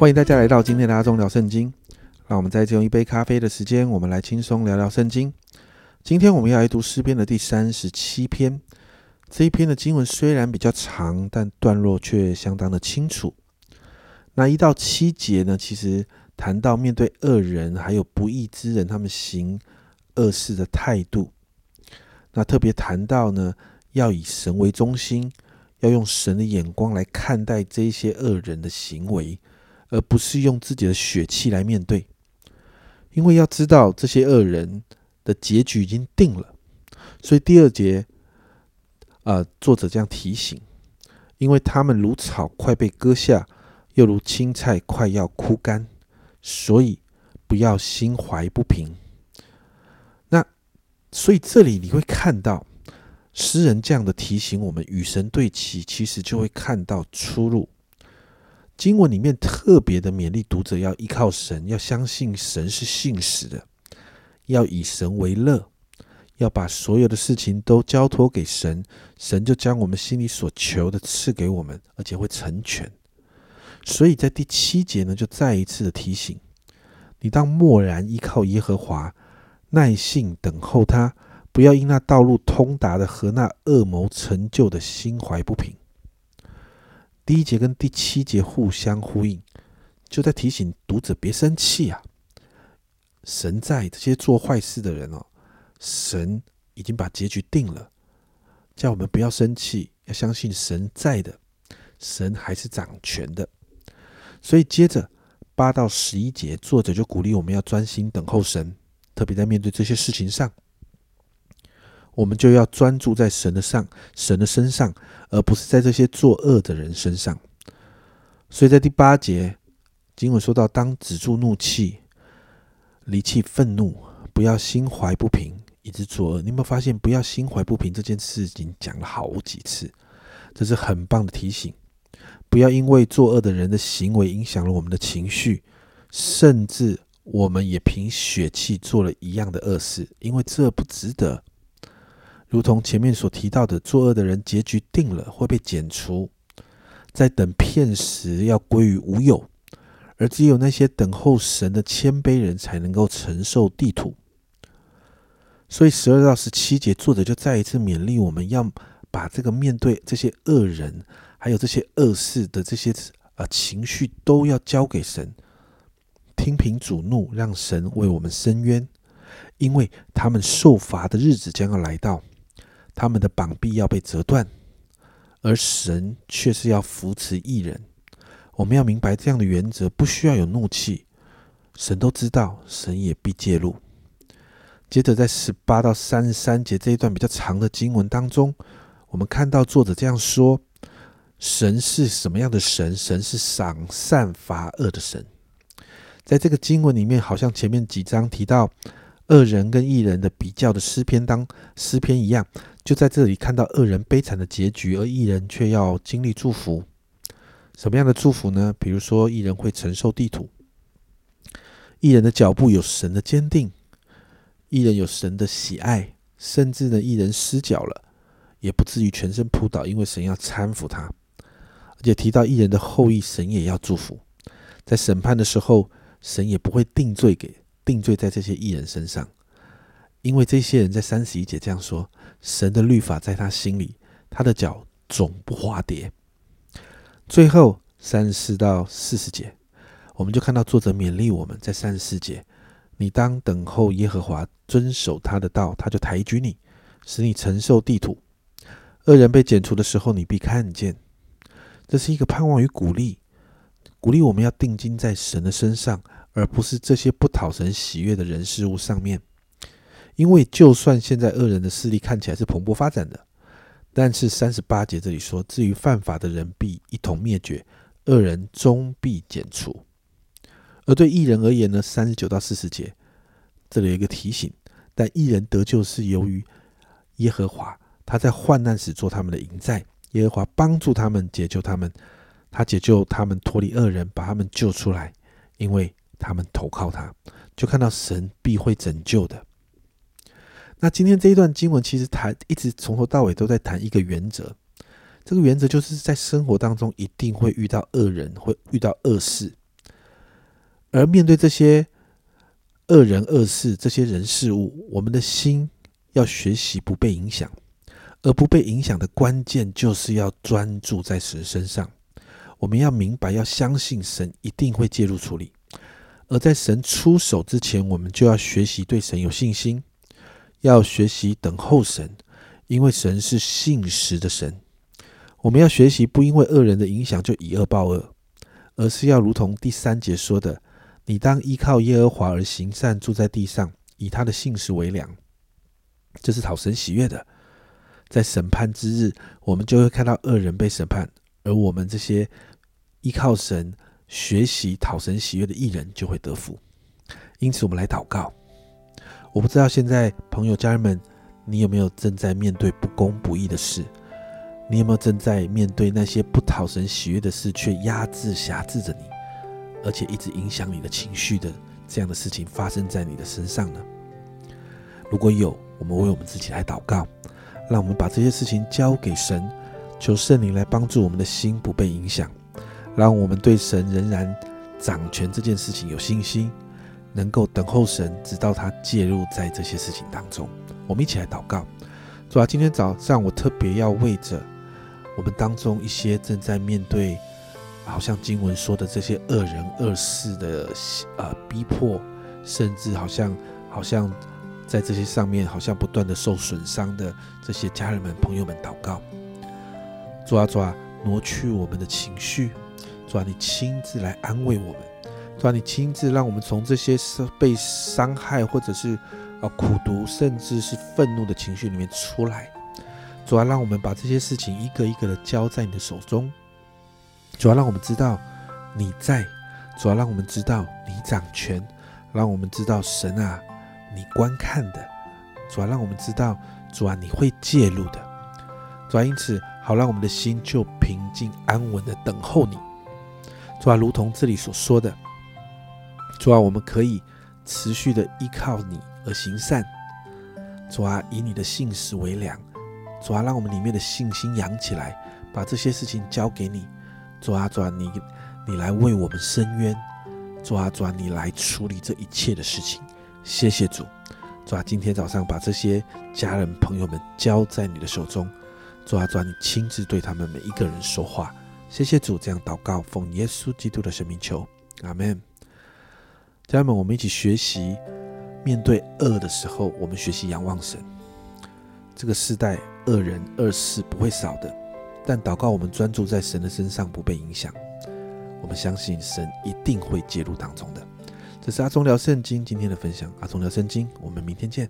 欢迎大家来到今天的阿忠聊圣经。让我们在这用一杯咖啡的时间，我们来轻松聊聊圣经。今天我们要来读诗篇的第三十七篇。这一篇的经文虽然比较长，但段落却相当的清楚。那一到七节呢，其实谈到面对恶人还有不义之人，他们行恶事的态度。那特别谈到呢，要以神为中心，要用神的眼光来看待这些恶人的行为，而不是用自己的血气来面对。因为要知道这些恶人的结局已经定了，所以第二节，啊，作者这样提醒：因为他们如草快被割下，又如青菜快要枯干，所以不要心怀不平。那所以这里你会看到诗人这样的提醒我们，与神对齐，其实就会看到出路。经文里面特别的勉励读者要依靠神，要相信神是信实的，要以神为乐，要把所有的事情都交托给神，神就将我们心里所求的赐给我们，而且会成全。所以在第七节呢，就再一次的提醒你：当默然依靠耶和华，耐心等候他，不要因那道路通达的和那恶谋成就的心怀不平。第一节跟第七节互相呼应，就在提醒读者别生气啊！神在这些做坏事的人哦，神已经把结局定了，叫我们不要生气，要相信神在的，神还是掌权的。所以接着八到十一节，作者就鼓励我们要专心等候神，特别在面对这些事情上。我们就要专注在神的上，神的身上，而不是在这些作恶的人身上。所以在第八节经文说到：“当止住怒气，离弃愤怒，不要心怀不平，以致作恶。”你有没有发现，不要心怀不平这件事情讲了好几次？这是很棒的提醒。不要因为作恶的人的行为影响了我们的情绪，甚至我们也凭血气做了一样的恶事，因为这不值得。如同前面所提到的，作恶的人结局定了，会被剪除，在等片时要归于无有，而只有那些等候神的谦卑人才能够承受地土。所以十二到十七节，作者就再一次勉励我们要把这个面对这些恶人，还有这些恶事的这些呃情绪，都要交给神，听凭主怒，让神为我们伸冤，因为他们受罚的日子将要来到。他们的膀臂要被折断，而神却是要扶持艺人。我们要明白这样的原则，不需要有怒气，神都知道，神也必介入。接着，在十八到三十三节这一段比较长的经文当中，我们看到作者这样说：神是什么样的神？神是赏善罚恶的神。在这个经文里面，好像前面几章提到恶人跟异人的比较的诗篇当诗篇一样。就在这里看到恶人悲惨的结局，而艺人却要经历祝福。什么样的祝福呢？比如说，艺人会承受地土；艺人的脚步有神的坚定；艺人有神的喜爱；甚至呢，艺人失脚了，也不至于全身扑倒，因为神要搀扶他。而且提到艺人的后裔，神也要祝福。在审判的时候，神也不会定罪给定罪在这些艺人身上，因为这些人在三十一节这样说。神的律法在他心里，他的脚总不滑跌。最后三十四到四十节，我们就看到作者勉励我们在三十四节：你当等候耶和华，遵守他的道，他就抬举你，使你承受地土。恶人被剪除的时候，你必看见。这是一个盼望与鼓励，鼓励我们要定睛在神的身上，而不是这些不讨神喜悦的人事物上面。因为就算现在恶人的势力看起来是蓬勃发展的，但是三十八节这里说，至于犯法的人必一同灭绝，恶人终必剪除。而对艺人而言呢，三十九到四十节这里有一个提醒，但艺人得救是由于耶和华，他在患难时做他们的营寨，耶和华帮助他们解救他们，他解救他们脱离恶人，把他们救出来，因为他们投靠他，就看到神必会拯救的。那今天这一段经文其实谈一直从头到尾都在谈一个原则，这个原则就是在生活当中一定会遇到恶人，会遇到恶事，而面对这些恶人恶事、这些人事物，我们的心要学习不被影响，而不被影响的关键就是要专注在神身上。我们要明白，要相信神一定会介入处理。而在神出手之前，我们就要学习对神有信心，要学习等候神，因为神是信实的神。我们要学习不因为恶人的影响就以恶报恶，而是要如同第三节说的：“你当依靠耶和华而行善，住在地上，以他的信实为粮。”这是讨神喜悦的。在审判之日，我们就会看到恶人被审判，而我们这些。依靠神学习讨神喜悦的艺人就会得福，因此我们来祷告。我不知道现在朋友家人们，你有没有正在面对不公不义的事？你有没有正在面对那些不讨神喜悦的事，却压制辖制着你，而且一直影响你的情绪的这样的事情发生在你的身上呢？如果有，我们为我们自己来祷告，让我们把这些事情交给神，求圣灵来帮助我们的心不被影响。让我们对神仍然掌权这件事情有信心，能够等候神，直到他介入在这些事情当中。我们一起来祷告，主啊，今天早上我特别要为着我们当中一些正在面对，好像经文说的这些恶人恶事的呃逼迫，甚至好像好像在这些上面好像不断的受损伤的这些家人们朋友们祷告，主啊主啊，挪去我们的情绪。主啊，你亲自来安慰我们；主啊，你亲自让我们从这些被伤害或者是啊苦读，甚至是愤怒的情绪里面出来。主啊，让我们把这些事情一个一个的交在你的手中。主啊，让我们知道你在；主啊，让我们知道你掌权；让我们知道神啊，你观看的；主啊，让我们知道主啊，你会介入的。主啊，因此好，让我们的心就平静安稳的等候你。主啊，如同这里所说的，主啊，我们可以持续的依靠你而行善。主啊，以你的信实为粮。主啊，让我们里面的信心养起来，把这些事情交给你。主啊，主啊，你你来为我们伸冤。主啊，主啊，你来处理这一切的事情。谢谢主。主啊，今天早上把这些家人朋友们交在你的手中。主啊，主啊，你亲自对他们每一个人说话。谢谢主，这样祷告，奉耶稣基督的生命求，阿门。家人们，我们一起学习，面对恶的时候，我们学习仰望神。这个世代，恶人恶事不会少的，但祷告，我们专注在神的身上，不被影响。我们相信神一定会介入当中的。这是阿忠聊圣经今天的分享，阿忠聊圣经，我们明天见。